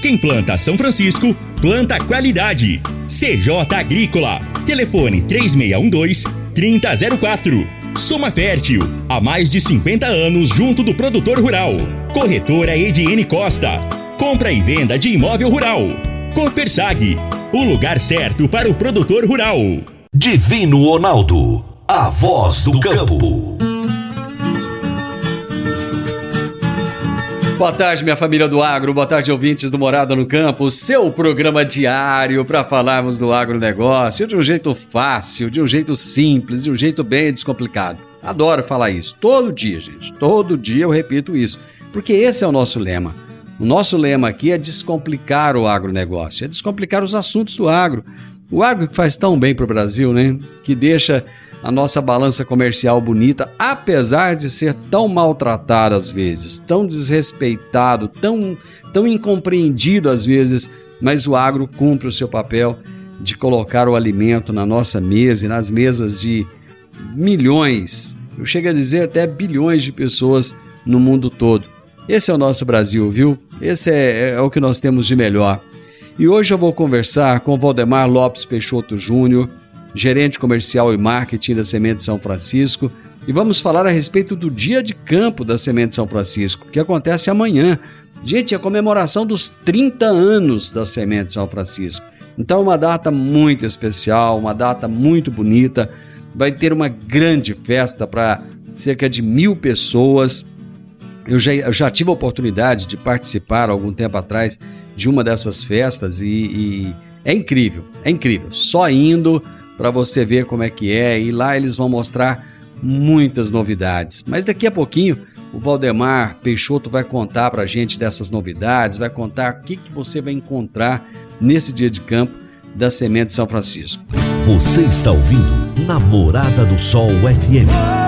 Quem planta São Francisco, planta qualidade. CJ Agrícola. Telefone 3612-3004. Soma Fértil. Há mais de 50 anos junto do produtor rural. Corretora Ediene Costa. Compra e venda de imóvel rural. Copersag. O lugar certo para o produtor rural. Divino Ronaldo. A voz do campo. Boa tarde, minha família do agro. Boa tarde, ouvintes do Morada no Campo. Seu programa diário para falarmos do agronegócio de um jeito fácil, de um jeito simples, de um jeito bem descomplicado. Adoro falar isso. Todo dia, gente. Todo dia eu repito isso. Porque esse é o nosso lema. O nosso lema aqui é descomplicar o agronegócio, é descomplicar os assuntos do agro. O agro que faz tão bem para o Brasil, né? Que deixa a nossa balança comercial bonita, apesar de ser tão maltratado às vezes, tão desrespeitado, tão, tão incompreendido às vezes, mas o agro cumpre o seu papel de colocar o alimento na nossa mesa e nas mesas de milhões, eu chego a dizer até bilhões de pessoas no mundo todo. Esse é o nosso Brasil, viu? Esse é, é o que nós temos de melhor. E hoje eu vou conversar com Valdemar Lopes Peixoto Júnior, gerente comercial e marketing da Semente São Francisco, e vamos falar a respeito do dia de campo da Semente São Francisco, que acontece amanhã. Gente, é a comemoração dos 30 anos da Semente São Francisco. Então, uma data muito especial, uma data muito bonita. Vai ter uma grande festa para cerca de mil pessoas. Eu já, eu já, tive a oportunidade de participar algum tempo atrás de uma dessas festas e, e é incrível, é incrível. Só indo para você ver como é que é e lá eles vão mostrar muitas novidades. Mas daqui a pouquinho o Valdemar Peixoto vai contar para a gente dessas novidades, vai contar o que, que você vai encontrar nesse dia de campo da Semente São Francisco. Você está ouvindo Namorada do Sol FM.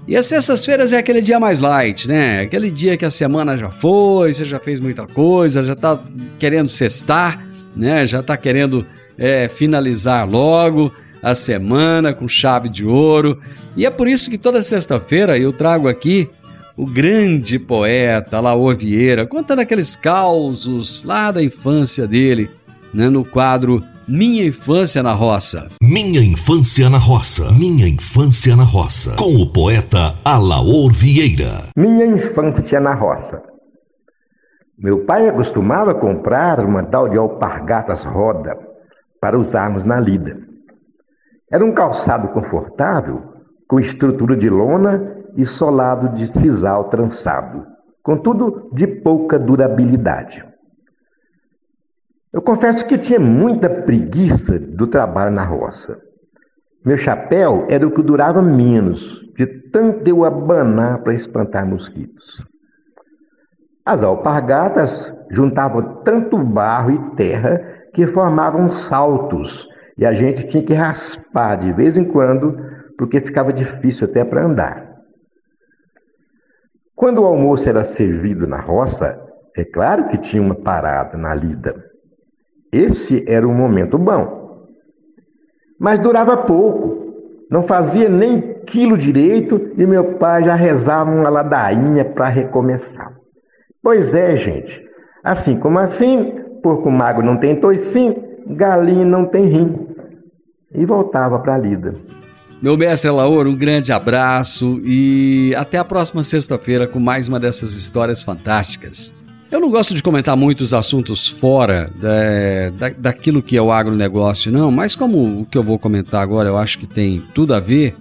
E as sextas-feiras é aquele dia mais light, né? Aquele dia que a semana já foi, você já fez muita coisa, já tá querendo cestar, né? Já tá querendo é, finalizar logo a semana com chave de ouro. E é por isso que toda sexta-feira eu trago aqui o grande poeta Laor Vieira, contando aqueles causos lá da infância dele, né? No quadro minha Infância na Roça. Minha Infância na Roça. Minha Infância na Roça. Com o poeta Alaor Vieira. Minha Infância na Roça. Meu pai costumava comprar uma tal de alpargatas roda para usarmos na lida. Era um calçado confortável, com estrutura de lona e solado de sisal trançado, contudo de pouca durabilidade. Eu confesso que tinha muita preguiça do trabalho na roça. Meu chapéu era o que durava menos, de tanto eu abanar para espantar mosquitos. As alpargatas juntavam tanto barro e terra que formavam saltos e a gente tinha que raspar de vez em quando porque ficava difícil até para andar. Quando o almoço era servido na roça, é claro que tinha uma parada na lida. Esse era um momento bom. Mas durava pouco. Não fazia nem quilo direito e meu pai já rezava uma ladainha para recomeçar. Pois é, gente. Assim como assim, porco mago não tem toicinho, galinha não tem rim. E voltava para a lida. Meu mestre Lauro, um grande abraço e até a próxima sexta-feira com mais uma dessas histórias fantásticas. Eu não gosto de comentar muitos assuntos fora é, da, daquilo que é o agronegócio, não, mas como o que eu vou comentar agora eu acho que tem tudo a ver,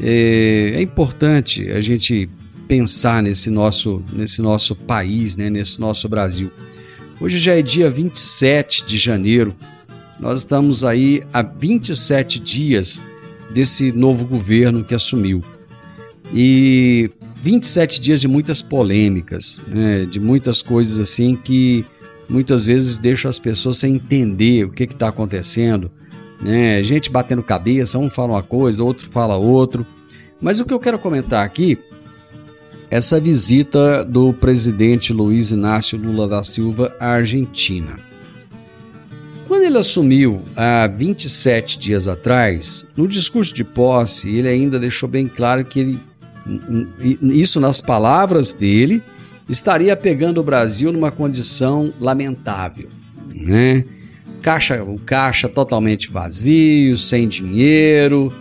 é, é importante a gente pensar nesse nosso, nesse nosso país, né, nesse nosso Brasil. Hoje já é dia 27 de janeiro, nós estamos aí há 27 dias desse novo governo que assumiu. E 27 dias de muitas polêmicas, né, de muitas coisas assim que muitas vezes deixam as pessoas sem entender o que está acontecendo. Né? Gente batendo cabeça, um fala uma coisa, outro fala outro. Mas o que eu quero comentar aqui essa visita do presidente Luiz Inácio Lula da Silva à Argentina. Quando ele assumiu há 27 dias atrás, no discurso de posse, ele ainda deixou bem claro que ele, isso nas palavras dele, estaria pegando o Brasil numa condição lamentável, né? Caixa, o caixa totalmente vazio, sem dinheiro,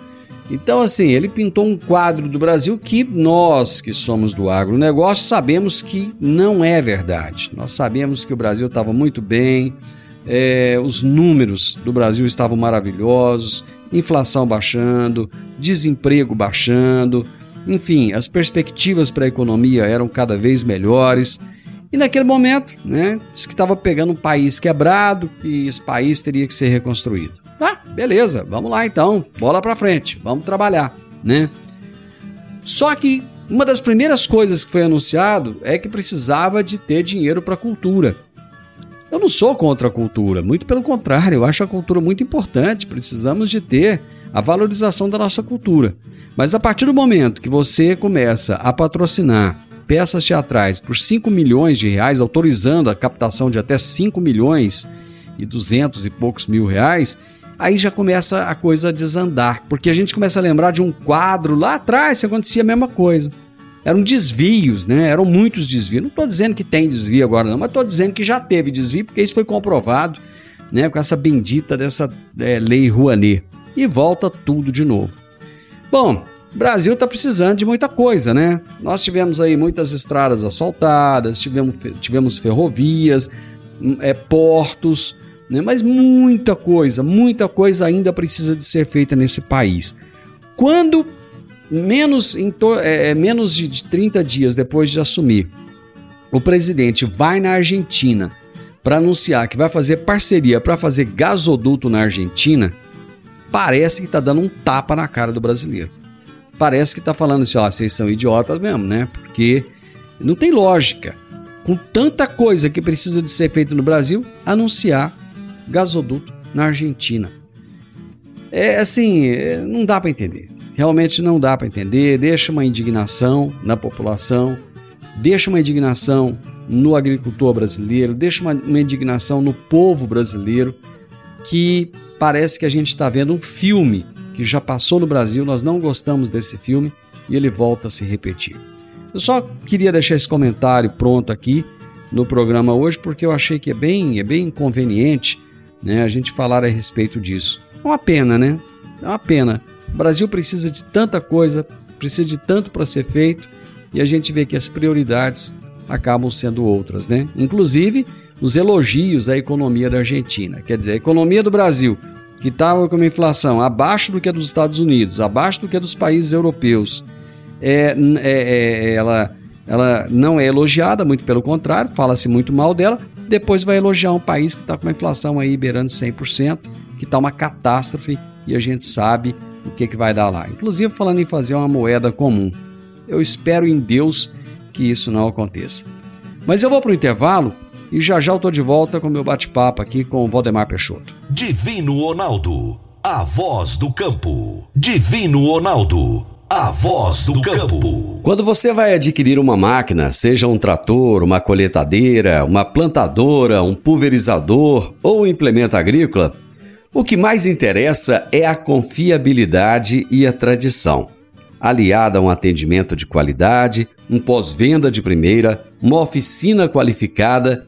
então, assim, ele pintou um quadro do Brasil que nós, que somos do agronegócio, sabemos que não é verdade. Nós sabemos que o Brasil estava muito bem, é, os números do Brasil estavam maravilhosos, inflação baixando, desemprego baixando, enfim, as perspectivas para a economia eram cada vez melhores. E naquele momento, né, disse que estava pegando um país quebrado, que esse país teria que ser reconstruído. Tá, beleza, vamos lá então, bola para frente, vamos trabalhar, né? Só que uma das primeiras coisas que foi anunciado é que precisava de ter dinheiro para cultura. Eu não sou contra a cultura, muito pelo contrário, eu acho a cultura muito importante, precisamos de ter a valorização da nossa cultura. Mas a partir do momento que você começa a patrocinar peças teatrais por 5 milhões de reais, autorizando a captação de até 5 milhões e 200 e poucos mil reais, aí já começa a coisa a desandar, porque a gente começa a lembrar de um quadro lá atrás que acontecia a mesma coisa. Eram desvios, né? Eram muitos desvios. Não estou dizendo que tem desvio agora, não, mas estou dizendo que já teve desvio, porque isso foi comprovado né, com essa bendita dessa é, lei Rouanet. E volta tudo de novo. Bom, Brasil está precisando de muita coisa, né? Nós tivemos aí muitas estradas asfaltadas, tivemos, tivemos ferrovias, hum, é, portos, né? Mas muita coisa, muita coisa ainda precisa de ser feita nesse país. Quando menos, em é, é, menos de 30 dias depois de assumir, o presidente vai na Argentina para anunciar que vai fazer parceria para fazer gasoduto na Argentina, parece que está dando um tapa na cara do brasileiro. Parece que está falando assim, ó, vocês são idiotas mesmo, né? Porque não tem lógica. Com tanta coisa que precisa de ser feita no Brasil, anunciar gasoduto na Argentina. É assim, é, não dá para entender. Realmente não dá para entender. Deixa uma indignação na população, deixa uma indignação no agricultor brasileiro, deixa uma, uma indignação no povo brasileiro que parece que a gente está vendo um filme que já passou no Brasil, nós não gostamos desse filme e ele volta a se repetir. Eu só queria deixar esse comentário pronto aqui no programa hoje porque eu achei que é bem, é bem inconveniente né, a gente falar a respeito disso. É uma pena, né? É uma pena. O Brasil precisa de tanta coisa, precisa de tanto para ser feito e a gente vê que as prioridades acabam sendo outras, né? Inclusive os elogios à economia da Argentina. Quer dizer, a economia do Brasil, que estava com uma inflação abaixo do que a dos Estados Unidos, abaixo do que a dos países europeus, é, é, é ela, ela não é elogiada, muito pelo contrário, fala-se muito mal dela, depois vai elogiar um país que está com uma inflação aí beirando 100%, que está uma catástrofe e a gente sabe o que, que vai dar lá. Inclusive falando em fazer uma moeda comum. Eu espero em Deus que isso não aconteça. Mas eu vou para o intervalo e já já eu estou de volta com meu bate-papo aqui com o Valdemar Peixoto. Divino Ronaldo, a voz do campo. Divino Ronaldo a voz do campo. Quando você vai adquirir uma máquina, seja um trator, uma colheitadeira, uma plantadora, um pulverizador ou um implemento agrícola, o que mais interessa é a confiabilidade e a tradição, aliada a um atendimento de qualidade, um pós-venda de primeira, uma oficina qualificada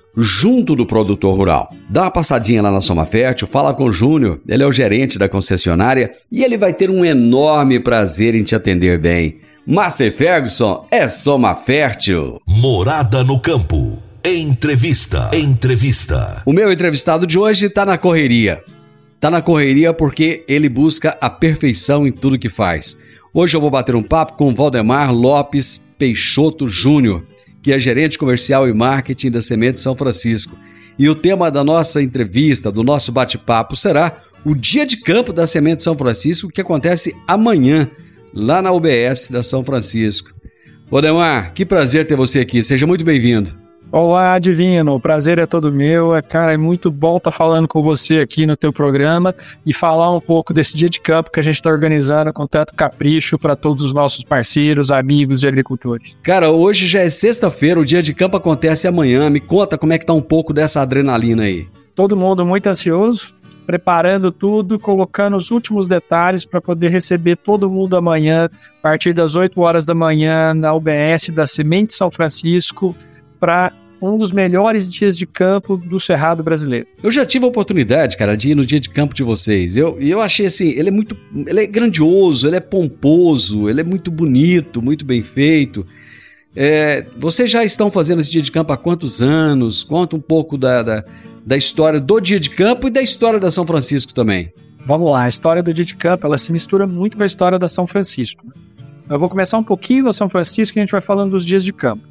junto do produtor rural. Dá uma passadinha lá na Soma Fértil, fala com o Júnior, ele é o gerente da concessionária e ele vai ter um enorme prazer em te atender bem. Márcia Ferguson é Soma Fértil. Morada no campo. Entrevista. Entrevista. O meu entrevistado de hoje está na correria. Está na correria porque ele busca a perfeição em tudo que faz. Hoje eu vou bater um papo com Valdemar Lopes Peixoto Júnior, que é gerente comercial e marketing da Semente São Francisco. E o tema da nossa entrevista, do nosso bate-papo, será o dia de campo da Semente São Francisco, que acontece amanhã, lá na UBS da São Francisco. Valdemar, que prazer ter você aqui. Seja muito bem-vindo. Olá, Divino. O prazer é todo meu. É, cara, é muito bom estar tá falando com você aqui no teu programa e falar um pouco desse dia de campo que a gente está organizando com tanto capricho para todos os nossos parceiros, amigos e agricultores. Cara, hoje já é sexta-feira, o dia de campo acontece amanhã. Me conta como é que tá um pouco dessa adrenalina aí. Todo mundo muito ansioso, preparando tudo, colocando os últimos detalhes para poder receber todo mundo amanhã, a partir das 8 horas da manhã, na UBS da Semente São Francisco, para um dos melhores dias de campo do Cerrado brasileiro. Eu já tive a oportunidade, cara, de ir no dia de campo de vocês. Eu, eu achei assim, ele é muito. Ele é grandioso, ele é pomposo, ele é muito bonito, muito bem feito. É, vocês já estão fazendo esse dia de campo há quantos anos? Conta um pouco da, da, da história do dia de campo e da história da São Francisco também. Vamos lá, a história do dia de campo ela se mistura muito com a história da São Francisco. Eu vou começar um pouquinho da São Francisco e a gente vai falando dos dias de campo.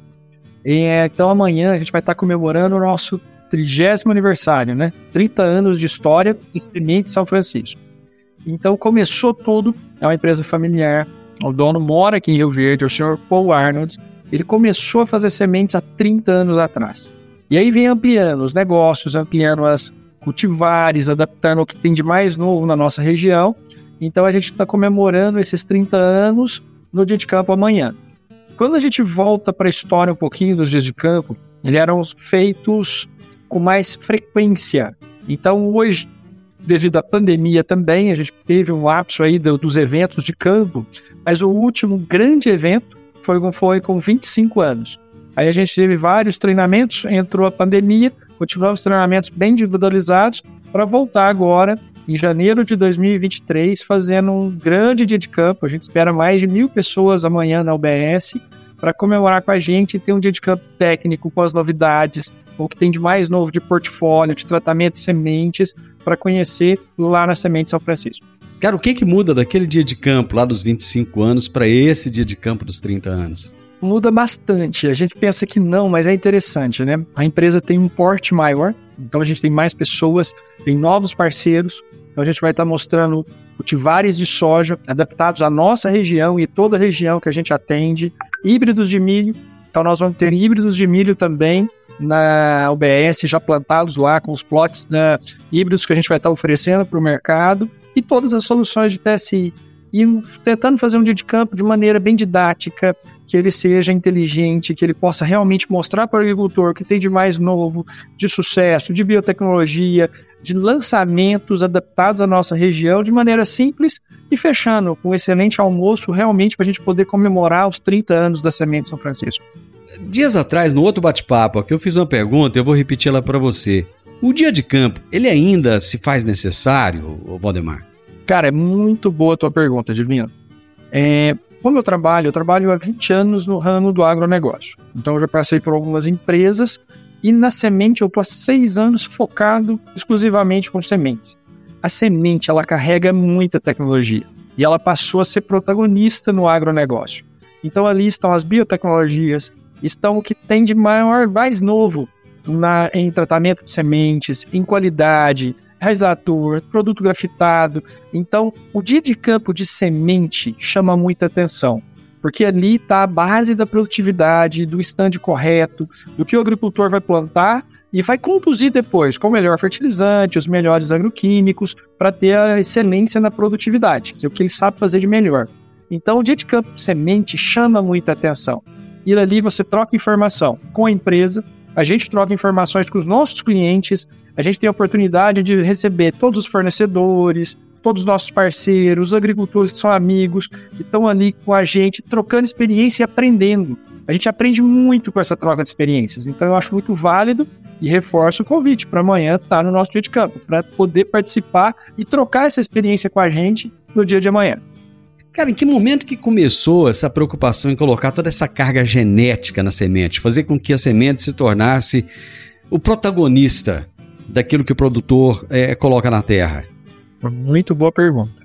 É, então amanhã a gente vai estar comemorando o nosso trigésimo aniversário, né? 30 anos de história Experimente São Francisco. Então começou tudo, é uma empresa familiar, o dono mora aqui em Rio Verde, o senhor Paul Arnold, ele começou a fazer sementes há 30 anos atrás. E aí vem ampliando os negócios, ampliando as cultivares, adaptando o que tem de mais novo na nossa região. Então a gente está comemorando esses 30 anos no dia de campo amanhã. Quando a gente volta para a história um pouquinho dos dias de campo, eles eram feitos com mais frequência. Então hoje, devido à pandemia também, a gente teve um lapso aí dos eventos de campo, mas o último grande evento foi, foi com 25 anos. Aí a gente teve vários treinamentos, entrou a pandemia, continuamos treinamentos bem individualizados para voltar agora em janeiro de 2023, fazendo um grande dia de campo. A gente espera mais de mil pessoas amanhã na UBS para comemorar com a gente e ter um dia de campo técnico com as novidades, o que tem de mais novo de portfólio, de tratamento de sementes, para conhecer lá na Semente São Francisco. Cara, o que, que muda daquele dia de campo lá dos 25 anos para esse dia de campo dos 30 anos? Muda bastante. A gente pensa que não, mas é interessante, né? A empresa tem um porte maior, então a gente tem mais pessoas, tem novos parceiros, então a gente vai estar mostrando cultivares de soja adaptados à nossa região e toda a região que a gente atende, híbridos de milho. Então nós vamos ter híbridos de milho também na UBS, já plantados lá com os plots né, híbridos que a gente vai estar oferecendo para o mercado e todas as soluções de TSI. E tentando fazer um dia de campo de maneira bem didática, que ele seja inteligente, que ele possa realmente mostrar para o agricultor o que tem de mais novo, de sucesso, de biotecnologia, de lançamentos adaptados à nossa região de maneira simples e fechando com um excelente almoço realmente para a gente poder comemorar os 30 anos da Semente São Francisco. Dias atrás, no outro bate-papo, aqui eu fiz uma pergunta, eu vou repetir ela para você. O dia de campo, ele ainda se faz necessário, Valdemar? Cara, é muito boa a tua pergunta, Divino. É, como eu trabalho, eu trabalho há 20 anos no ramo do agronegócio. Então eu já passei por algumas empresas e na semente eu estou há seis anos focado exclusivamente com sementes. A semente ela carrega muita tecnologia e ela passou a ser protagonista no agronegócio. Então ali estão as biotecnologias, estão o que tem de maior, mais novo na, em tratamento de sementes, em qualidade, raizador, produto grafitado. Então, o dia de campo de semente chama muita atenção porque ali está a base da produtividade, do estande correto, do que o agricultor vai plantar e vai conduzir depois com o melhor fertilizante, os melhores agroquímicos, para ter a excelência na produtividade, que é o que ele sabe fazer de melhor. Então, o dia de campo de semente chama muita atenção. E ali você troca informação com a empresa, a gente troca informações com os nossos clientes, a gente tem a oportunidade de receber todos os fornecedores, todos os nossos parceiros, os agricultores que são amigos, que estão ali com a gente, trocando experiência e aprendendo. A gente aprende muito com essa troca de experiências. Então eu acho muito válido e reforço o convite para amanhã estar no nosso dia de campo, para poder participar e trocar essa experiência com a gente no dia de amanhã. Cara, em que momento que começou essa preocupação em colocar toda essa carga genética na semente, fazer com que a semente se tornasse o protagonista daquilo que o produtor é, coloca na terra? Muito boa pergunta.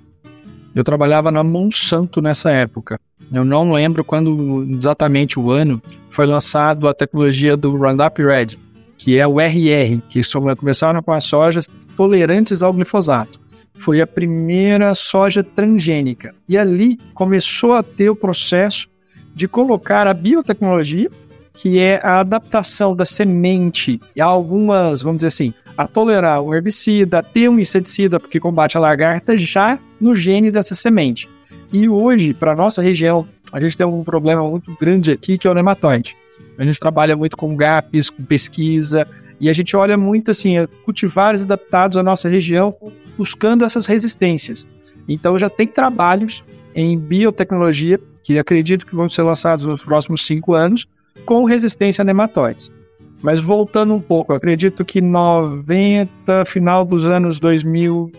Eu trabalhava na Monsanto nessa época. Eu não lembro quando exatamente o ano foi lançado a tecnologia do Roundup Red, que é o RR, que começaram com as sojas tolerantes ao glifosato foi a primeira soja transgênica. E ali começou a ter o processo de colocar a biotecnologia, que é a adaptação da semente a algumas, vamos dizer assim, a tolerar o herbicida, a ter um inseticida porque combate a lagarta já no gene dessa semente. E hoje, para nossa região, a gente tem um problema muito grande aqui que é o nematóide. A gente trabalha muito com GAPs, com pesquisa, e a gente olha muito assim, cultivares adaptados à nossa região, buscando essas resistências. Então já tem trabalhos em biotecnologia que acredito que vão ser lançados nos próximos cinco anos com resistência a nematóides. Mas voltando um pouco, acredito que 90, final dos anos 2000,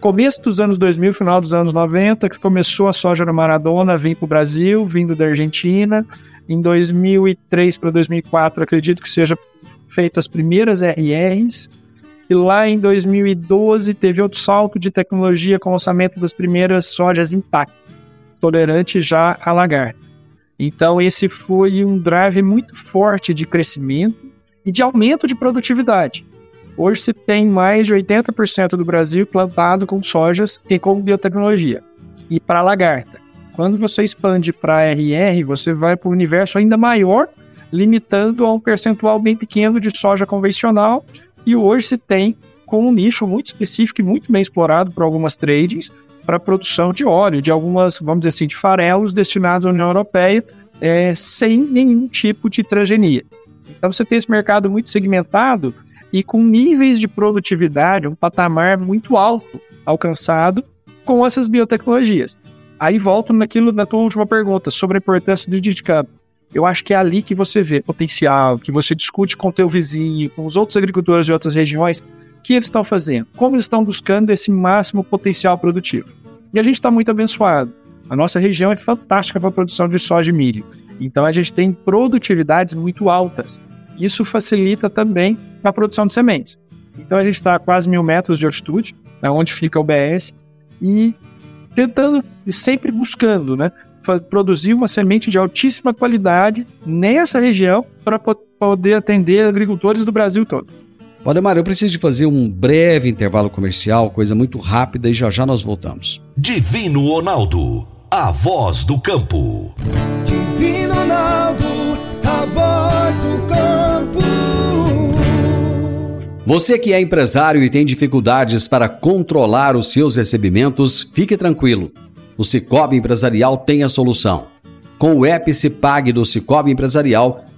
começo dos anos 2000, final dos anos 90, que começou a soja no Maradona vir para o Brasil, vindo da Argentina. Em 2003 para 2004, acredito que seja feito as primeiras RRs, e lá em 2012 teve outro salto de tecnologia com o lançamento das primeiras sojas intactas, tolerante já a lagarta. Então esse foi um drive muito forte de crescimento e de aumento de produtividade. Hoje se tem mais de 80% do Brasil plantado com sojas e com biotecnologia. E para lagarta, quando você expande para RR, você vai para um universo ainda maior limitando a um percentual bem pequeno de soja convencional. E hoje se tem com um nicho muito específico e muito bem explorado por algumas tradings para a produção de óleo, de algumas, vamos dizer assim, de farelos destinados à União Europeia, é, sem nenhum tipo de transgenia. Então você tem esse mercado muito segmentado e com níveis de produtividade, um patamar muito alto alcançado com essas biotecnologias. Aí volto naquilo na tua última pergunta sobre a importância do DITCAM. Eu acho que é ali que você vê potencial, que você discute com o teu vizinho, com os outros agricultores de outras regiões, que eles estão fazendo, como eles estão buscando esse máximo potencial produtivo. E a gente está muito abençoado. A nossa região é fantástica para a produção de soja e milho. Então a gente tem produtividades muito altas. Isso facilita também a produção de sementes. Então a gente está a quase mil metros de altitude, é onde fica o BS, e tentando e sempre buscando, né? produzir uma semente de altíssima qualidade nessa região para poder atender agricultores do Brasil todo. Valdemar, eu preciso de fazer um breve intervalo comercial, coisa muito rápida, e já já nós voltamos. Divino Ronaldo, a voz do campo. Divino Ronaldo, a voz do campo. Você que é empresário e tem dificuldades para controlar os seus recebimentos, fique tranquilo o Cicobi Empresarial tem a solução. Com o app Cipag do Cicobi Empresarial,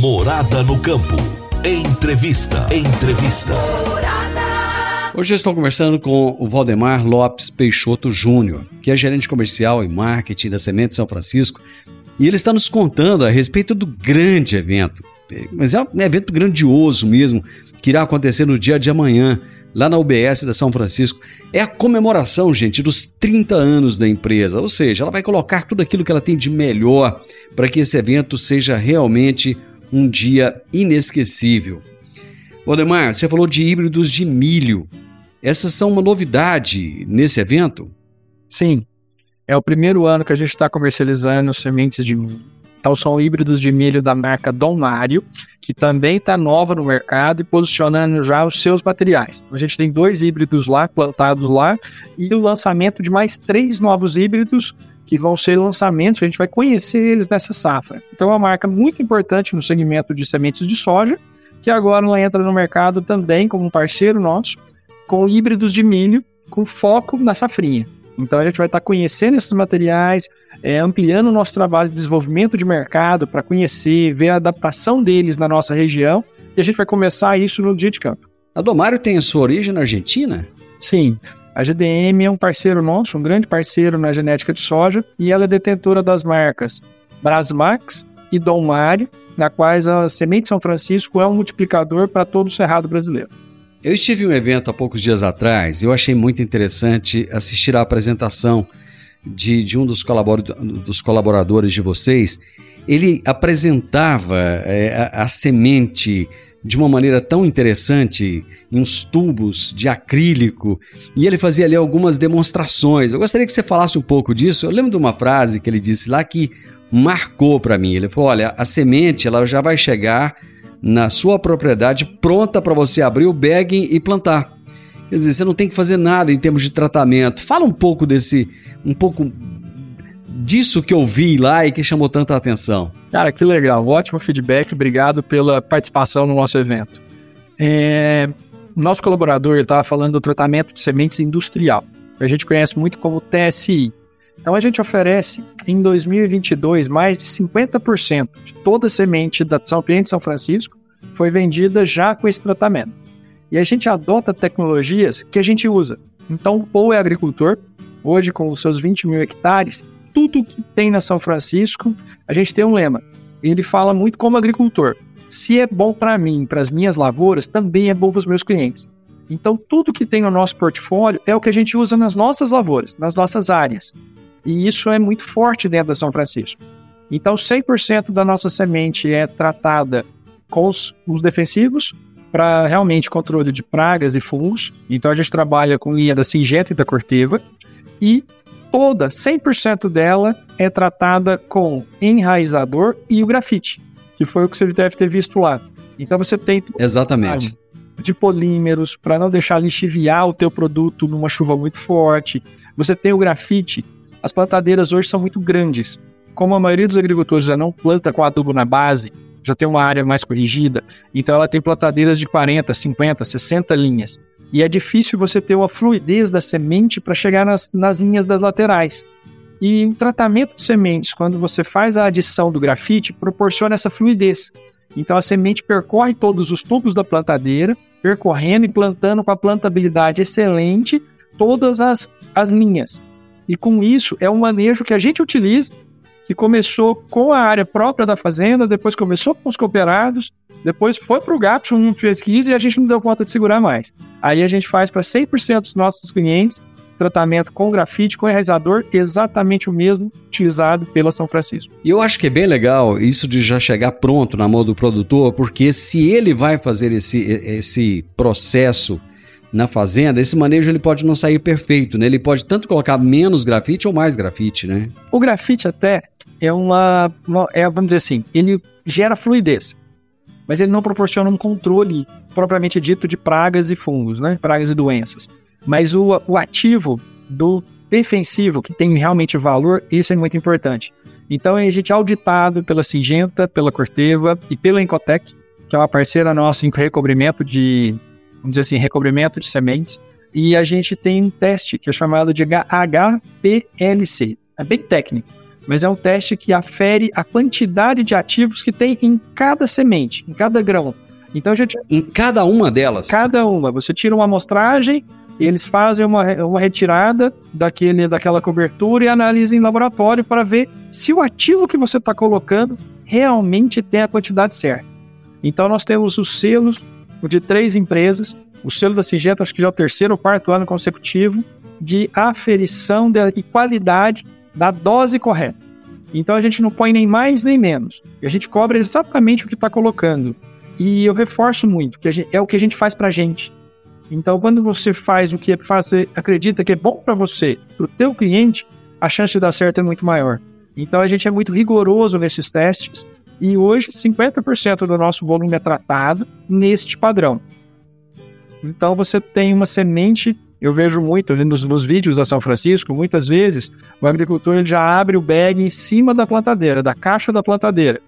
Morada no campo. Entrevista. Entrevista. Hoje eu estou conversando com o Valdemar Lopes Peixoto Júnior, que é gerente comercial e marketing da Semente São Francisco, e ele está nos contando a respeito do grande evento. Mas é um evento grandioso mesmo, que irá acontecer no dia de amanhã, lá na UBS da São Francisco. É a comemoração, gente, dos 30 anos da empresa. Ou seja, ela vai colocar tudo aquilo que ela tem de melhor para que esse evento seja realmente um dia inesquecível. Odemar, você falou de híbridos de milho. Essas são uma novidade nesse evento? Sim. É o primeiro ano que a gente está comercializando sementes de milho. Então são híbridos de milho da marca Dom Mário, que também está nova no mercado e posicionando já os seus materiais. A gente tem dois híbridos lá, plantados lá, e o lançamento de mais três novos híbridos que vão ser lançamentos, a gente vai conhecer eles nessa safra. Então é uma marca muito importante no segmento de sementes de soja, que agora ela entra no mercado também como um parceiro nosso, com híbridos de milho, com foco na safrinha. Então a gente vai estar conhecendo esses materiais, é, ampliando o nosso trabalho de desenvolvimento de mercado para conhecer, ver a adaptação deles na nossa região, e a gente vai começar isso no dia de campo. A Domário tem a sua origem na Argentina? Sim. A GDM é um parceiro nosso, um grande parceiro na genética de soja, e ela é detentora das marcas Brasmax e Dom Mário, na quais a semente São Francisco é um multiplicador para todo o cerrado brasileiro. Eu estive em um evento há poucos dias atrás e eu achei muito interessante assistir à apresentação de, de um dos, dos colaboradores de vocês. Ele apresentava é, a, a semente de uma maneira tão interessante, em uns tubos de acrílico, e ele fazia ali algumas demonstrações. Eu gostaria que você falasse um pouco disso. Eu lembro de uma frase que ele disse lá que marcou para mim. Ele falou: "Olha, a semente ela já vai chegar na sua propriedade pronta para você abrir o bagging e plantar. Quer dizer, você não tem que fazer nada em termos de tratamento. Fala um pouco desse, um pouco disso que eu vi lá e que chamou tanta atenção. Cara, que legal, ótimo feedback, obrigado pela participação no nosso evento. É, nosso colaborador estava falando do tratamento de sementes industrial, a gente conhece muito como TSI. Então a gente oferece em 2022 mais de 50% de toda a semente da São Cliente São Francisco foi vendida já com esse tratamento. E a gente adota tecnologias que a gente usa. Então o Paul é agricultor, hoje com os seus 20 mil hectares, tudo que tem na São Francisco, a gente tem um lema. Ele fala muito como agricultor. Se é bom para mim, para as minhas lavouras, também é bom para os meus clientes. Então, tudo que tem no nosso portfólio é o que a gente usa nas nossas lavouras, nas nossas áreas. E isso é muito forte dentro da São Francisco. Então, 100% da nossa semente é tratada com os, os defensivos para realmente controle de pragas e fungos. Então, a gente trabalha com linha da Singenta e da Corteva. E toda, 100% dela, é tratada com enraizador e o grafite, que foi o que você deve ter visto lá. Então, você tem... Exatamente. De polímeros, para não deixar lixiviar o teu produto numa chuva muito forte. Você tem o grafite, as plantadeiras hoje são muito grandes. Como a maioria dos agricultores já não planta com adubo na base, já tem uma área mais corrigida, então ela tem plantadeiras de 40, 50, 60 linhas. E é difícil você ter uma fluidez da semente para chegar nas, nas linhas das laterais. E o tratamento de sementes, quando você faz a adição do grafite, proporciona essa fluidez. Então a semente percorre todos os tubos da plantadeira, percorrendo e plantando com a plantabilidade excelente todas as, as linhas. E com isso, é um manejo que a gente utiliza, que começou com a área própria da fazenda, depois começou com os cooperados, depois foi para o GAPS, uma pesquisa, e a gente não deu conta de segurar mais. Aí a gente faz para 100% dos nossos clientes tratamento com grafite, com enraizador, exatamente o mesmo utilizado pela São Francisco. E eu acho que é bem legal isso de já chegar pronto na mão do produtor, porque se ele vai fazer esse, esse processo na fazenda, esse manejo ele pode não sair perfeito, né? Ele pode tanto colocar menos grafite ou mais grafite, né? O grafite até é uma, uma é, vamos dizer assim, ele gera fluidez, mas ele não proporciona um controle propriamente dito de pragas e fungos, né? Pragas e doenças. Mas o, o ativo do defensivo, que tem realmente valor, isso é muito importante. Então a gente é auditado pela Singenta, pela Corteva e pela Encotec, que é uma parceira nossa em recobrimento de vamos dizer assim, recobrimento de sementes. E a gente tem um teste que é chamado de HPLC. É bem técnico, mas é um teste que afere a quantidade de ativos que tem em cada semente, em cada grão. Então gente. Em cada uma delas? Cada uma. Você tira uma amostragem, eles fazem uma, uma retirada daquele, daquela cobertura e analisam em laboratório para ver se o ativo que você está colocando realmente tem a quantidade certa. Então nós temos os selos de três empresas, o selo da Singenta, acho que já é o terceiro ou quarto ano consecutivo, de aferição de qualidade da dose correta. Então a gente não põe nem mais nem menos. E a gente cobra exatamente o que está colocando. E eu reforço muito, que gente, é o que a gente faz para a gente. Então, quando você faz o que é fazer, acredita que é bom para você, para o teu cliente, a chance de dar certo é muito maior. Então a gente é muito rigoroso nesses testes e hoje 50% do nosso volume é tratado neste padrão. Então você tem uma semente, eu vejo muito nos, nos vídeos da São Francisco, muitas vezes o agricultor ele já abre o bag em cima da plantadeira, da caixa da plantadeira.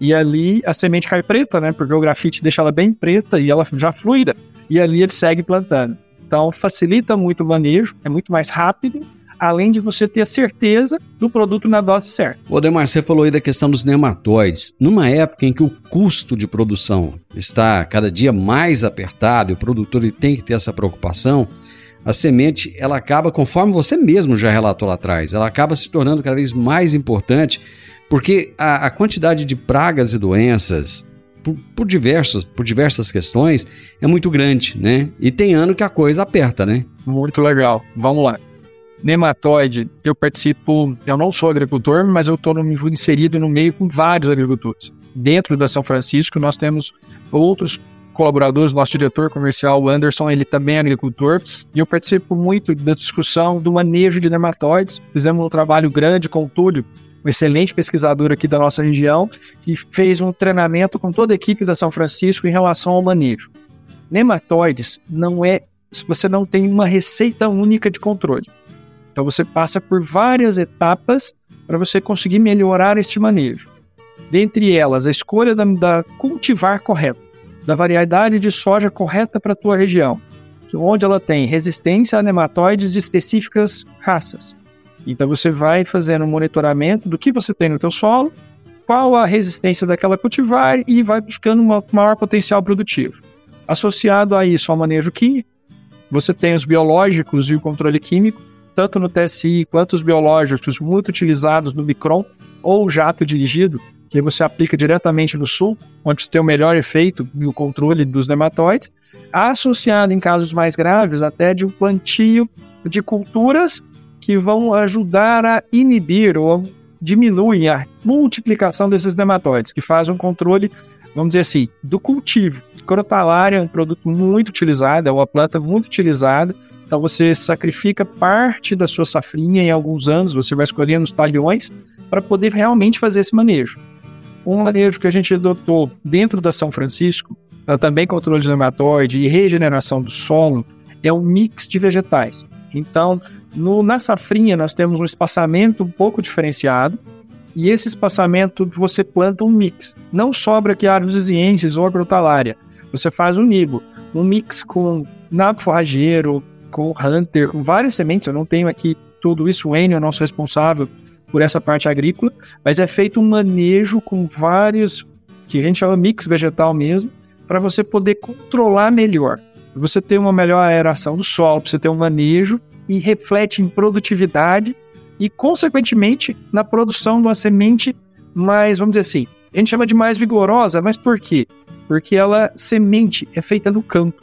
E ali a semente cai preta, né? Porque o grafite deixa ela bem preta e ela já fluida. E ali ele segue plantando. Então facilita muito o manejo, é muito mais rápido além de você ter a certeza do produto na dose certa. O Demar, você falou aí da questão dos nematóides. Numa época em que o custo de produção está cada dia mais apertado e o produtor ele tem que ter essa preocupação, a semente ela acaba, conforme você mesmo já relatou lá atrás, ela acaba se tornando cada vez mais importante porque a, a quantidade de pragas e doenças por, por, diversos, por diversas questões é muito grande, né? E tem ano que a coisa aperta, né? Muito legal. Vamos lá nematóide, eu participo, eu não sou agricultor, mas eu estou inserido no meio com vários agricultores. Dentro da São Francisco, nós temos outros colaboradores, nosso diretor comercial, o Anderson, ele também é agricultor, e eu participo muito da discussão do manejo de nematóides. Fizemos um trabalho grande com o Túlio, um excelente pesquisador aqui da nossa região, que fez um treinamento com toda a equipe da São Francisco em relação ao manejo. Nematóides não é, você não tem uma receita única de controle. Então você passa por várias etapas para você conseguir melhorar este manejo. Dentre elas, a escolha da, da cultivar correto, da variedade de soja correta para a tua região, onde ela tem resistência a nematóides de específicas raças. Então você vai fazendo um monitoramento do que você tem no teu solo, qual a resistência daquela cultivar e vai buscando um maior potencial produtivo. Associado a isso ao manejo químico, você tem os biológicos e o controle químico, tanto no TSI quanto os biológicos muito utilizados no Micron ou jato dirigido, que você aplica diretamente no sul, onde tem o melhor efeito e o controle dos nematóides, associado em casos mais graves até de um plantio de culturas que vão ajudar a inibir ou diminuir a multiplicação desses nematóides, que faz um controle, vamos dizer assim, do cultivo. Crotalária é um produto muito utilizado, é uma planta muito utilizada, então você sacrifica parte da sua safrinha em alguns anos, você vai escolhendo os talhões para poder realmente fazer esse manejo. Um manejo que a gente adotou dentro da São Francisco, também controle de nematóide e regeneração do solo, é um mix de vegetais. Então, no, na safrinha nós temos um espaçamento um pouco diferenciado, e esse espaçamento você planta um mix. Não sobra que árvores vizienses ou agrotalária. Você faz um nibo, um mix com nabo forrageiro, com Hunter, com várias sementes. Eu não tenho aqui tudo isso. O Enio é nosso responsável por essa parte agrícola, mas é feito um manejo com vários, que a gente chama mix vegetal mesmo, para você poder controlar melhor. Você ter uma melhor aeração do solo, você ter um manejo e reflete em produtividade e, consequentemente, na produção de uma semente mais, vamos dizer assim, a gente chama de mais vigorosa, mas por quê? Porque ela, semente, é feita no campo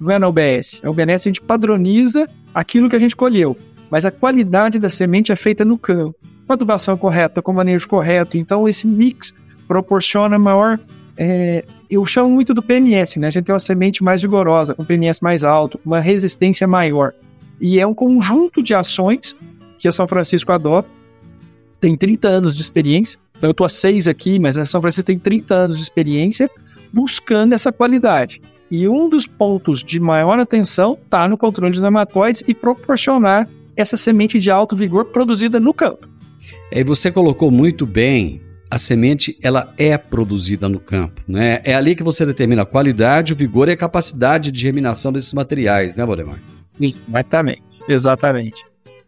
não é na UBS. A UBS a gente padroniza aquilo que a gente colheu, mas a qualidade da semente é feita no campo, com a adubação correta, com o manejo correto. Então, esse mix proporciona maior. É, eu chamo muito do PNS, né? A gente tem uma semente mais vigorosa, com PNS mais alto, uma resistência maior. E é um conjunto de ações que a São Francisco adota. Tem 30 anos de experiência. Então, eu estou há seis aqui, mas a São Francisco tem 30 anos de experiência buscando essa qualidade. E um dos pontos de maior atenção está no controle de nematóides e proporcionar essa semente de alto vigor produzida no campo. E você colocou muito bem, a semente ela é produzida no campo, né? É ali que você determina a qualidade, o vigor e a capacidade de germinação desses materiais, né, Valdemar? Exatamente, exatamente.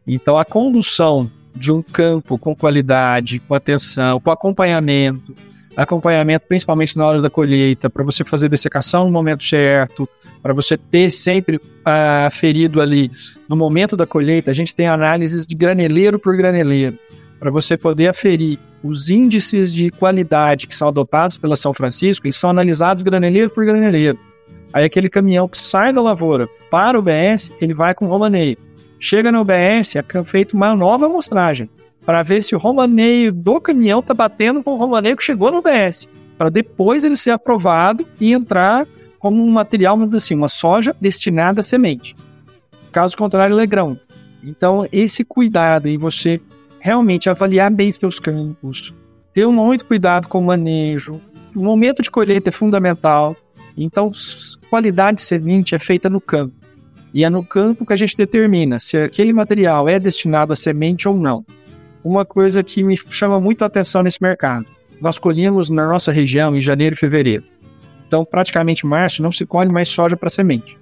Então a condução de um campo com qualidade, com atenção, com acompanhamento, acompanhamento, principalmente na hora da colheita, para você fazer dessecação no momento certo, para você ter sempre aferido ali no momento da colheita. A gente tem análises de graneleiro por graneleiro, para você poder aferir os índices de qualidade que são adotados pela São Francisco e são analisados graneleiro por graneleiro. Aí aquele caminhão que sai da lavoura para o BS, ele vai com romaneio. Chega no BS, é feita uma nova amostragem para ver se o romaneio do caminhão tá batendo com o romaneio que chegou no DS, para depois ele ser aprovado e entrar como um material, assim, uma soja destinada a semente. Caso contrário, ele é grão. Então, esse cuidado em você realmente avaliar bem seus campos, ter muito cuidado com o manejo. O momento de colheita é fundamental. Então, qualidade de semente é feita no campo. E é no campo que a gente determina se aquele material é destinado a semente ou não. Uma coisa que me chama muito a atenção nesse mercado. Nós colhemos na nossa região em janeiro e fevereiro. Então, praticamente março não se colhe mais soja para semente.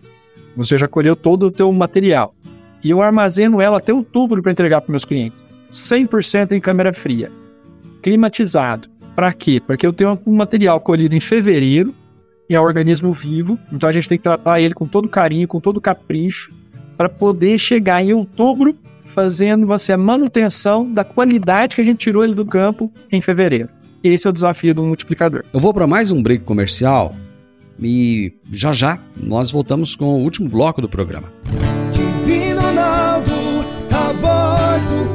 Você já colheu todo o teu material. E eu armazeno ela até outubro para entregar para meus clientes. 100% em câmera fria. Climatizado. Para quê? Porque eu tenho um material colhido em fevereiro e é um organismo vivo, então a gente tem que tratar ele com todo carinho, com todo capricho, para poder chegar em outubro fazendo você a manutenção da qualidade que a gente tirou ele do campo em fevereiro. Esse é o desafio do multiplicador. Eu vou para mais um break comercial e já já nós voltamos com o último bloco do programa. Divino Ronaldo, a voz do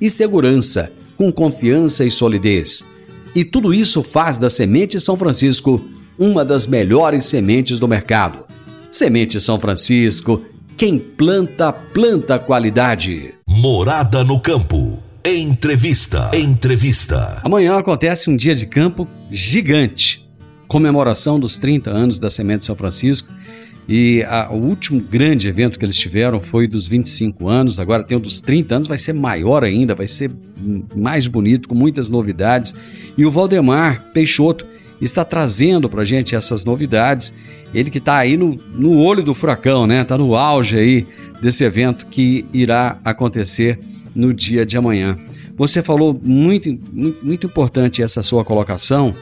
e segurança, com confiança e solidez. E tudo isso faz da Semente São Francisco uma das melhores sementes do mercado. Semente São Francisco, quem planta, planta qualidade. Morada no campo. Entrevista. Entrevista. Amanhã acontece um dia de campo gigante. Comemoração dos 30 anos da Semente São Francisco. E a, o último grande evento que eles tiveram foi dos 25 anos, agora tem o dos 30 anos, vai ser maior ainda, vai ser mais bonito, com muitas novidades. E o Valdemar Peixoto está trazendo para gente essas novidades. Ele que está aí no, no olho do furacão, né? Está no auge aí desse evento que irá acontecer no dia de amanhã. Você falou muito, muito, muito importante essa sua colocação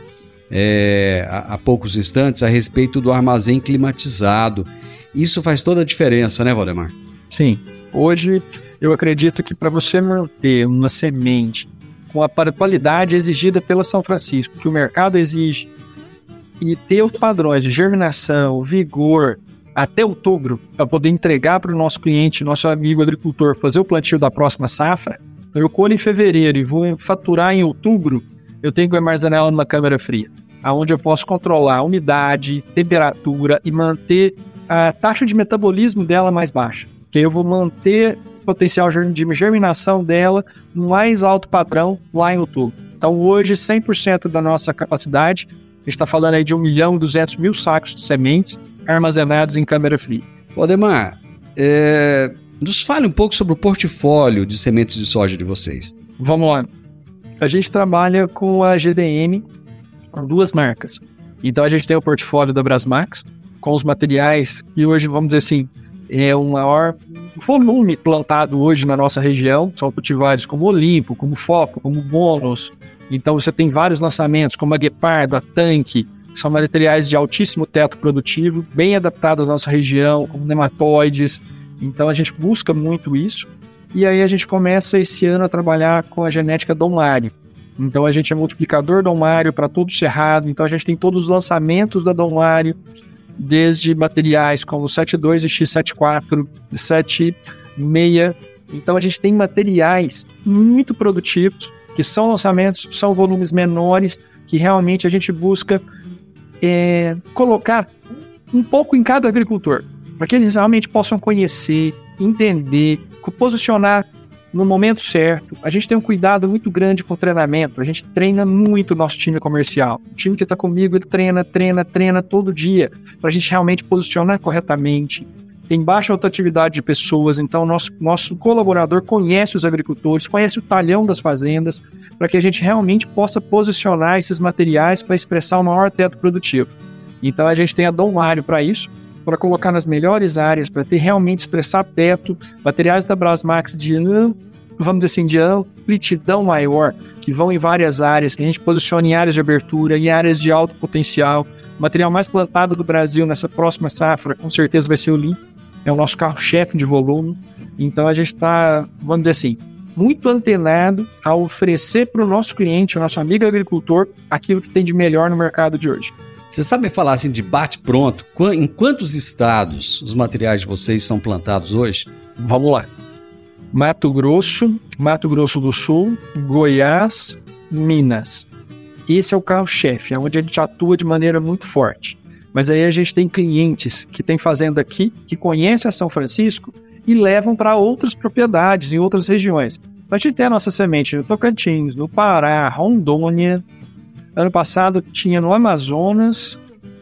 é, há, há poucos instantes a respeito do armazém climatizado. Isso faz toda a diferença, né, Valdemar? Sim. Hoje, eu acredito que para você manter uma semente com a qualidade exigida pela São Francisco, que o mercado exige, e ter os padrões de germinação, vigor, até outubro, para poder entregar para o nosso cliente, nosso amigo agricultor, fazer o plantio da próxima safra, eu colho em fevereiro e vou faturar em outubro, eu tenho que armazenar ela numa câmara fria, aonde eu posso controlar a umidade, temperatura e manter a taxa de metabolismo dela mais baixa. Que eu vou manter o potencial de germinação dela no mais alto padrão lá em outubro. Então hoje 100% da nossa capacidade, a gente está falando aí de 1 milhão e 200 mil sacos de sementes armazenados em câmara fria. Odemar, é, nos fale um pouco sobre o portfólio de sementes de soja de vocês. Vamos lá. A gente trabalha com a GDM, com duas marcas. Então a gente tem o portfólio da Brasmax, com os materiais que hoje, vamos dizer assim, é o maior volume plantado hoje na nossa região. São cultivares como Olimpo, como Foco, como Bônus. Então você tem vários lançamentos, como a Guepardo, a Tanque. São materiais de altíssimo teto produtivo, bem adaptados à nossa região, como nematóides. Então a gente busca muito isso. E aí a gente começa esse ano a trabalhar com a genética Dom Mário. Então a gente é multiplicador Dom Mário para todo o cerrado. Então a gente tem todos os lançamentos da Dom Mário, desde materiais como 72 e X74, 76. Então a gente tem materiais muito produtivos, que são lançamentos, são volumes menores, que realmente a gente busca é, colocar um pouco em cada agricultor, para que eles realmente possam conhecer, entender, posicionar no momento certo. A gente tem um cuidado muito grande com o treinamento. A gente treina muito o nosso time comercial. O time que está comigo, treina, treina, treina todo dia para a gente realmente posicionar corretamente. Tem baixa rotatividade de pessoas, então nosso, nosso colaborador conhece os agricultores, conhece o talhão das fazendas, para que a gente realmente possa posicionar esses materiais para expressar o maior teto produtivo. Então a gente tem a Dom Mário para isso, para colocar nas melhores áreas, para ter realmente expressar teto, materiais da Brasmax de vamos dizer assim, de amplitudão maior, que vão em várias áreas, que a gente posiciona em áreas de abertura, em áreas de alto potencial. O material mais plantado do Brasil nessa próxima safra, com certeza vai ser o Lim, é o nosso carro-chefe de volume. Então a gente está, vamos dizer assim, muito antenado a oferecer para o nosso cliente, o nosso amigo agricultor, aquilo que tem de melhor no mercado de hoje. Você sabe falar assim de bate-pronto? Em quantos estados os materiais de vocês são plantados hoje? Vamos lá. Mato Grosso, Mato Grosso do Sul, Goiás, Minas. Esse é o carro-chefe, é onde a gente atua de maneira muito forte. Mas aí a gente tem clientes que têm fazenda aqui, que conhecem a São Francisco e levam para outras propriedades em outras regiões. A gente tem a nossa semente no Tocantins, no Pará, Rondônia. Ano passado tinha no Amazonas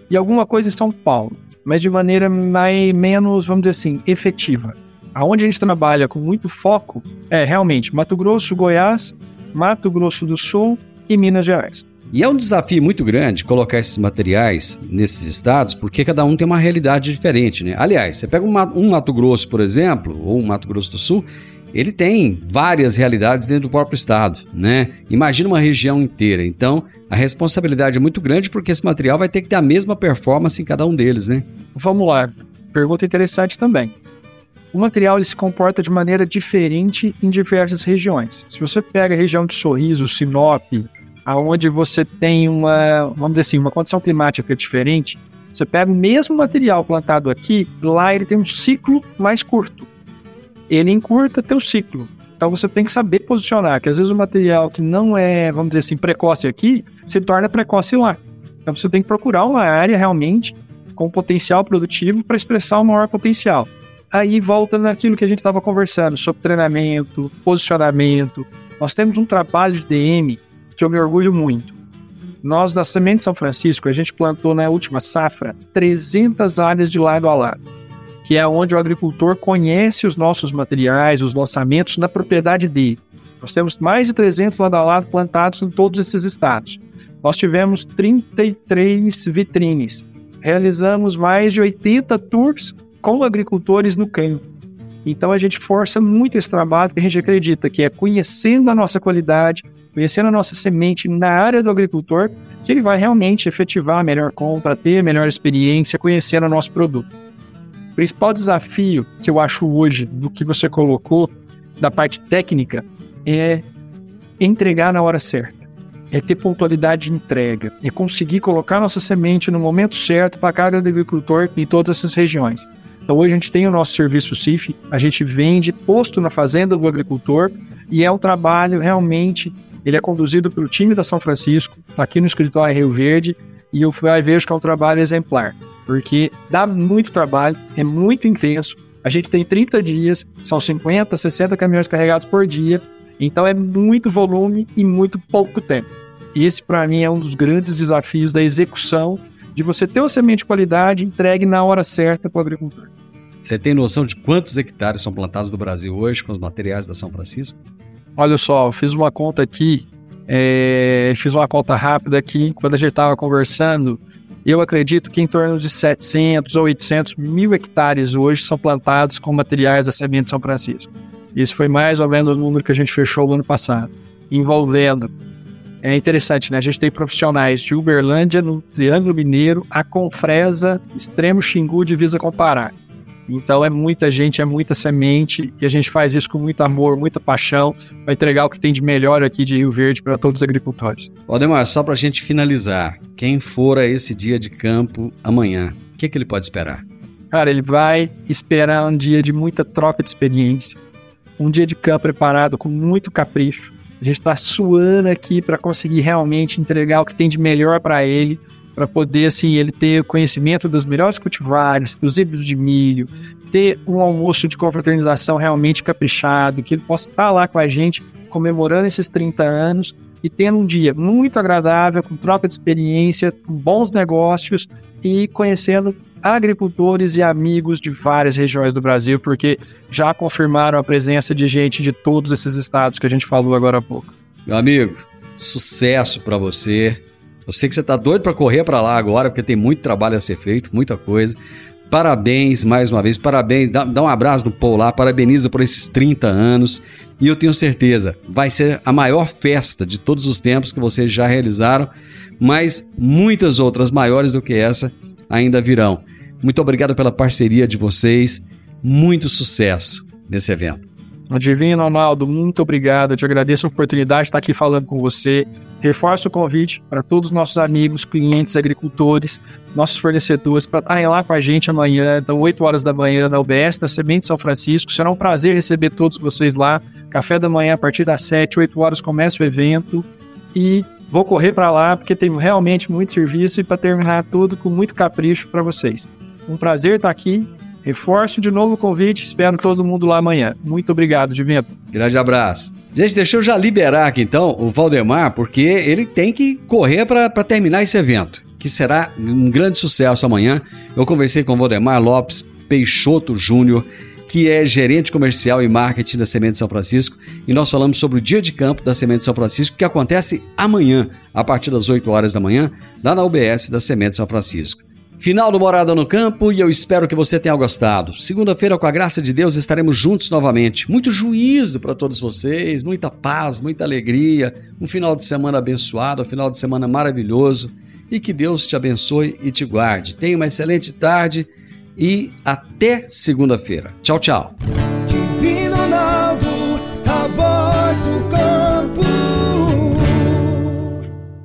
e alguma coisa em São Paulo, mas de maneira mais, menos, vamos dizer assim, efetiva. Aonde a gente trabalha com muito foco é realmente Mato Grosso, Goiás, Mato Grosso do Sul e Minas Gerais. E é um desafio muito grande colocar esses materiais nesses estados, porque cada um tem uma realidade diferente, né? Aliás, você pega um Mato Grosso, por exemplo, ou um Mato Grosso do Sul, ele tem várias realidades dentro do próprio estado, né? Imagina uma região inteira. Então, a responsabilidade é muito grande porque esse material vai ter que ter a mesma performance em cada um deles, né? Vamos lá. Pergunta interessante também. O material se comporta de maneira diferente em diversas regiões. Se você pega a região de Sorriso, Sinop, aonde você tem uma, vamos dizer assim, uma condição climática diferente, você pega o mesmo material plantado aqui, lá ele tem um ciclo mais curto. Ele encurta teu ciclo. Então você tem que saber posicionar, que às vezes o material que não é, vamos dizer assim, precoce aqui, se torna precoce lá. Então você tem que procurar uma área realmente com potencial produtivo para expressar o maior potencial. Aí volta naquilo que a gente estava conversando sobre treinamento, posicionamento. Nós temos um trabalho de DM que eu me orgulho muito. Nós, da Semente São Francisco, a gente plantou na última safra 300 áreas de lado a lado, que é onde o agricultor conhece os nossos materiais, os lançamentos na propriedade dele. Nós temos mais de 300 lado a lado plantados em todos esses estados. Nós tivemos 33 vitrines, realizamos mais de 80 tours com agricultores no campo. Então a gente força muito esse trabalho, porque a gente acredita que é conhecendo a nossa qualidade, conhecendo a nossa semente na área do agricultor, que ele vai realmente efetivar a melhor compra, ter a melhor experiência, conhecendo o nosso produto. Principal desafio que eu acho hoje do que você colocou, da parte técnica, é entregar na hora certa. É ter pontualidade de entrega, é conseguir colocar nossa semente no momento certo para cada agricultor em todas essas regiões. Então hoje a gente tem o nosso serviço CIF, a gente vende posto na fazenda do agricultor e é um trabalho realmente ele é conduzido pelo time da São Francisco, aqui no escritório Rio Verde, e eu vejo que é um trabalho exemplar, porque dá muito trabalho, é muito intenso. A gente tem 30 dias, são 50, 60 caminhões carregados por dia, então é muito volume e muito pouco tempo. E esse, para mim, é um dos grandes desafios da execução de você ter uma semente de qualidade entregue na hora certa para o agricultor. Você tem noção de quantos hectares são plantados no Brasil hoje com os materiais da São Francisco? Olha só, eu fiz uma conta aqui, é, fiz uma conta rápida aqui, quando a gente estava conversando, eu acredito que em torno de 700 ou 800 mil hectares hoje são plantados com materiais da semente de São Francisco. Esse foi mais ou menos o número que a gente fechou no ano passado, envolvendo. É interessante, né? A gente tem profissionais de Uberlândia, no Triângulo Mineiro, a Confresa, Extremo Xingu, divisa com Pará. Então é muita gente, é muita semente e a gente faz isso com muito amor, muita paixão para entregar o que tem de melhor aqui de Rio Verde para todos os agricultores. Odemar, só para a gente finalizar, quem for a esse dia de campo amanhã, o que, que ele pode esperar? Cara, ele vai esperar um dia de muita troca de experiência, um dia de campo preparado com muito capricho. A gente está suando aqui para conseguir realmente entregar o que tem de melhor para ele, para poder assim ele ter conhecimento dos melhores cultivares, dos híbridos de milho, ter um almoço de confraternização realmente caprichado, que ele possa estar lá com a gente comemorando esses 30 anos e tendo um dia muito agradável, com troca de experiência, com bons negócios e conhecendo agricultores e amigos de várias regiões do Brasil, porque já confirmaram a presença de gente de todos esses estados que a gente falou agora há pouco. Meu amigo, sucesso para você. Eu sei que você está doido para correr para lá agora, porque tem muito trabalho a ser feito, muita coisa. Parabéns mais uma vez, parabéns, dá, dá um abraço no Paul lá, parabeniza por esses 30 anos. E eu tenho certeza, vai ser a maior festa de todos os tempos que vocês já realizaram, mas muitas outras maiores do que essa ainda virão. Muito obrigado pela parceria de vocês, muito sucesso. nesse evento. Divino Ronaldo, muito obrigado. Eu te agradeço a oportunidade de estar aqui falando com você. Reforço o convite para todos os nossos amigos, clientes, agricultores, nossos fornecedores, para estarem lá com a gente amanhã, então 8 horas da manhã, na UBS, da Semente São Francisco. Será um prazer receber todos vocês lá. Café da manhã a partir das 7, 8 horas começa o evento. E vou correr para lá porque tem realmente muito serviço e para terminar tudo com muito capricho para vocês. Um prazer estar aqui Reforço de novo o convite, espero todo mundo lá amanhã. Muito obrigado, Divino. Grande abraço. Gente, deixa eu já liberar aqui então o Valdemar, porque ele tem que correr para terminar esse evento, que será um grande sucesso amanhã. Eu conversei com o Valdemar Lopes Peixoto Júnior, que é gerente comercial e marketing da Semente São Francisco, e nós falamos sobre o dia de campo da Semente São Francisco, que acontece amanhã, a partir das 8 horas da manhã, lá na UBS da Semente São Francisco. Final do Morada no Campo e eu espero que você tenha gostado. Segunda-feira, com a graça de Deus, estaremos juntos novamente. Muito juízo para todos vocês, muita paz, muita alegria, um final de semana abençoado, um final de semana maravilhoso e que Deus te abençoe e te guarde. Tenha uma excelente tarde e até segunda-feira. Tchau, tchau.